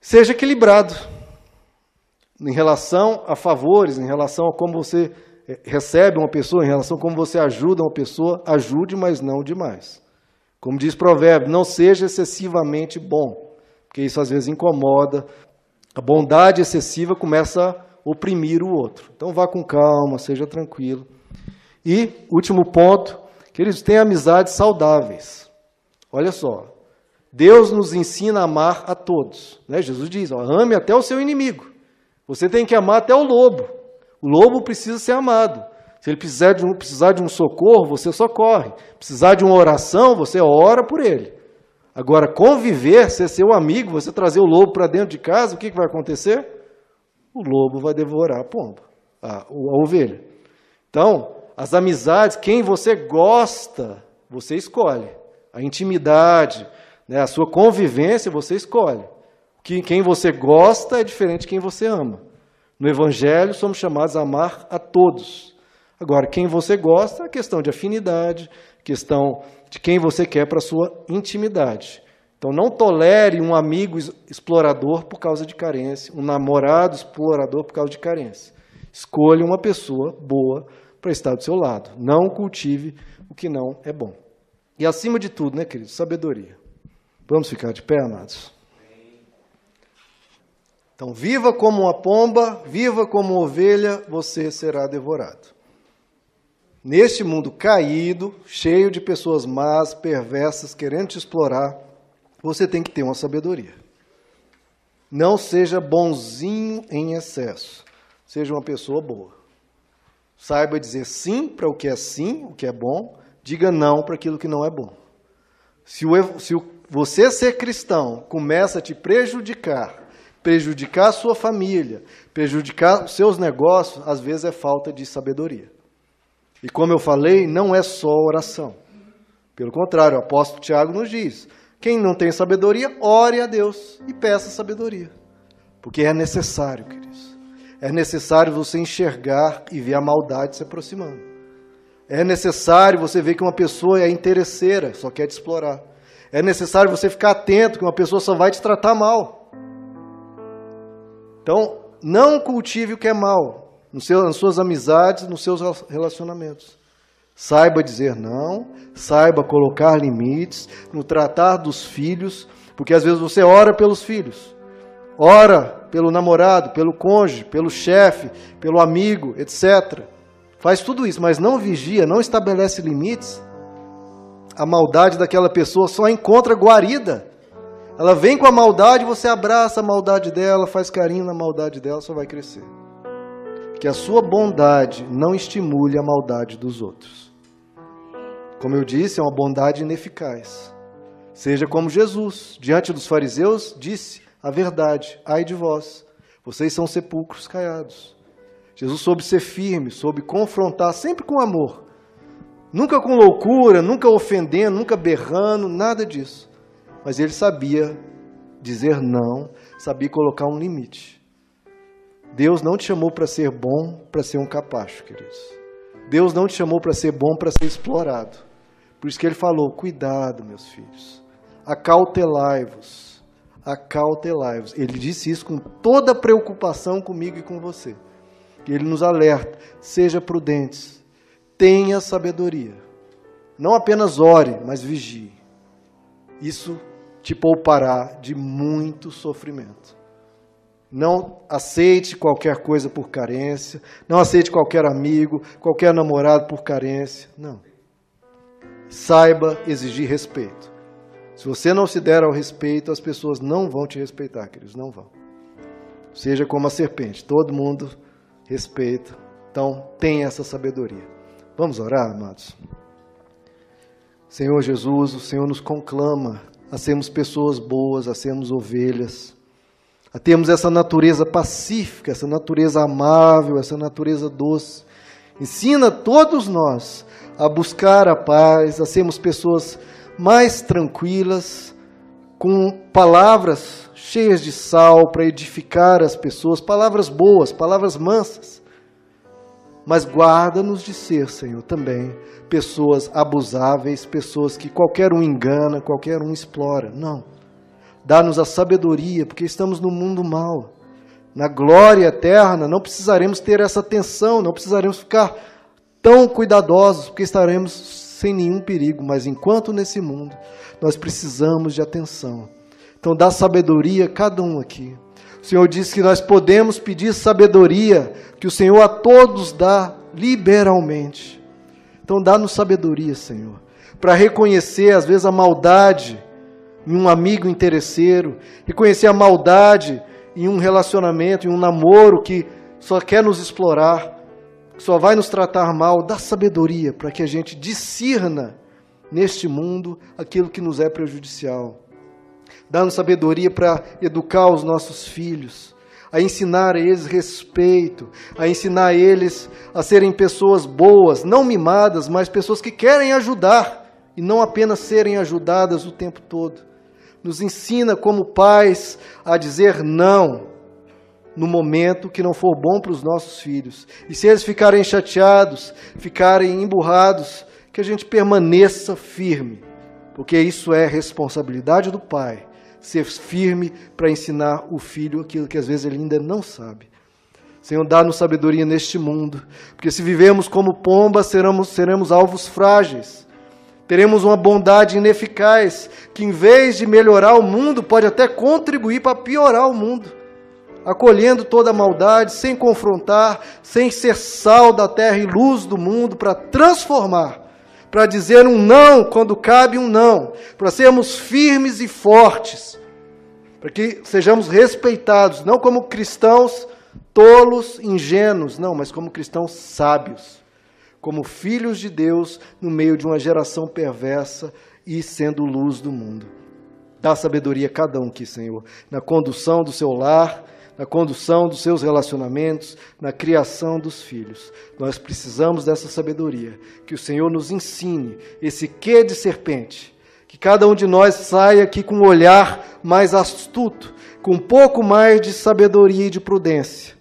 Seja equilibrado em relação a favores, em relação a como você eh, recebe uma pessoa, em relação a como você ajuda uma pessoa, ajude, mas não demais. Como diz o provérbio, não seja excessivamente bom, porque isso às vezes incomoda. A bondade excessiva começa a oprimir o outro. Então vá com calma, seja tranquilo. E, último ponto, queridos, tem amizades saudáveis. Olha só, Deus nos ensina a amar a todos. Né? Jesus diz: ó, ame até o seu inimigo. Você tem que amar até o lobo. O lobo precisa ser amado. Se ele precisar de um, precisar de um socorro, você socorre. Precisar de uma oração, você ora por ele. Agora, conviver, ser seu amigo, você trazer o lobo para dentro de casa, o que, que vai acontecer? O lobo vai devorar a pomba. a, a ovelha. Então, as amizades, quem você gosta, você escolhe. A intimidade, né, a sua convivência, você escolhe. Que, quem você gosta é diferente de quem você ama. No Evangelho, somos chamados a amar a todos. Agora, quem você gosta é questão de afinidade, questão de quem você quer para a sua intimidade. Então, não tolere um amigo explorador por causa de carência, um namorado explorador por causa de carência. Escolha uma pessoa boa para estar do seu lado. Não cultive o que não é bom. E acima de tudo, né, querido, sabedoria. Vamos ficar de pé, amados? Então, viva como uma pomba, viva como uma ovelha, você será devorado. Neste mundo caído, cheio de pessoas más, perversas, querendo te explorar, você tem que ter uma sabedoria. Não seja bonzinho em excesso. Seja uma pessoa boa. Saiba dizer sim para o que é sim, o que é bom. Diga não para aquilo que não é bom. Se, o, se o, você ser cristão começa a te prejudicar prejudicar a sua família, prejudicar os seus negócios, às vezes é falta de sabedoria. E como eu falei, não é só oração. Pelo contrário, o apóstolo Tiago nos diz: quem não tem sabedoria, ore a Deus e peça sabedoria. Porque é necessário, queridos. É necessário você enxergar e ver a maldade se aproximando. É necessário você ver que uma pessoa é interesseira, só quer te explorar. É necessário você ficar atento que uma pessoa só vai te tratar mal. Então, não cultive o que é mal nas suas amizades, nos seus relacionamentos. Saiba dizer não, saiba colocar limites no tratar dos filhos, porque às vezes você ora pelos filhos, ora pelo namorado, pelo cônjuge, pelo chefe, pelo amigo, etc. Faz tudo isso, mas não vigia, não estabelece limites. A maldade daquela pessoa só encontra guarida ela vem com a maldade, você abraça a maldade dela, faz carinho na maldade dela, só vai crescer. Que a sua bondade não estimule a maldade dos outros. Como eu disse, é uma bondade ineficaz. Seja como Jesus, diante dos fariseus, disse a verdade: ai de vós, vocês são sepulcros caiados. Jesus soube ser firme, soube confrontar, sempre com amor. Nunca com loucura, nunca ofendendo, nunca berrando, nada disso. Mas ele sabia dizer não, sabia colocar um limite. Deus não te chamou para ser bom, para ser um capacho, queridos. Deus não te chamou para ser bom, para ser explorado. Por isso que ele falou: cuidado, meus filhos, acautelai-vos, acautelai-vos. Ele disse isso com toda preocupação comigo e com você. Ele nos alerta: seja prudentes, tenha sabedoria. Não apenas ore, mas vigie. Isso te poupará de muito sofrimento. Não aceite qualquer coisa por carência, não aceite qualquer amigo, qualquer namorado por carência, não. Saiba exigir respeito. Se você não se der ao respeito, as pessoas não vão te respeitar, queridos, não vão. Seja como a serpente, todo mundo respeita. Então, tenha essa sabedoria. Vamos orar, amados? Senhor Jesus, o Senhor nos conclama a sermos pessoas boas, a sermos ovelhas, a termos essa natureza pacífica, essa natureza amável, essa natureza doce. Ensina todos nós a buscar a paz, a sermos pessoas mais tranquilas, com palavras cheias de sal para edificar as pessoas, palavras boas, palavras mansas. Mas guarda-nos de ser, Senhor, também pessoas abusáveis, pessoas que qualquer um engana, qualquer um explora. Não. Dá-nos a sabedoria, porque estamos no mundo mal. Na glória eterna, não precisaremos ter essa tensão, não precisaremos ficar tão cuidadosos, porque estaremos sem nenhum perigo. Mas enquanto nesse mundo, nós precisamos de atenção. Então, dá sabedoria a cada um aqui. O Senhor disse que nós podemos pedir sabedoria, que o Senhor a todos dá liberalmente. Então dá-nos sabedoria, Senhor, para reconhecer às vezes a maldade em um amigo interesseiro, reconhecer a maldade em um relacionamento, em um namoro que só quer nos explorar, só vai nos tratar mal. Dá sabedoria para que a gente discirna neste mundo aquilo que nos é prejudicial. Dá-nos sabedoria para educar os nossos filhos, a ensinar a eles respeito, a ensinar a eles a serem pessoas boas, não mimadas, mas pessoas que querem ajudar e não apenas serem ajudadas o tempo todo. Nos ensina como pais a dizer não no momento que não for bom para os nossos filhos. E se eles ficarem chateados, ficarem emburrados, que a gente permaneça firme, porque isso é responsabilidade do pai ser firme para ensinar o filho aquilo que às vezes ele ainda não sabe. Senhor, dá-nos sabedoria neste mundo, porque se vivemos como pombas, seremos, seremos alvos frágeis. Teremos uma bondade ineficaz, que em vez de melhorar o mundo, pode até contribuir para piorar o mundo. Acolhendo toda a maldade, sem confrontar, sem ser sal da terra e luz do mundo, para transformar para dizer um não quando cabe um não, para sermos firmes e fortes, para que sejamos respeitados, não como cristãos tolos, ingênuos, não, mas como cristãos sábios, como filhos de Deus no meio de uma geração perversa e sendo luz do mundo. Dá sabedoria a cada um aqui, Senhor, na condução do seu lar, na condução dos seus relacionamentos, na criação dos filhos. Nós precisamos dessa sabedoria, que o Senhor nos ensine esse quê de serpente, que cada um de nós saia aqui com um olhar mais astuto, com um pouco mais de sabedoria e de prudência,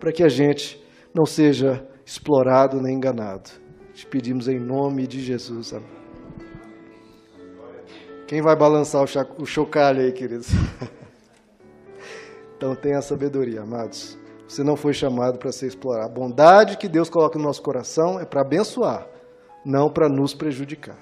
para que a gente não seja explorado nem enganado. Te pedimos em nome de Jesus. Amém. Quem vai balançar o chocalho aí, queridos? <laughs> Então tenha sabedoria, amados. Você não foi chamado para ser explorado. A bondade que Deus coloca no nosso coração é para abençoar, não para nos prejudicar.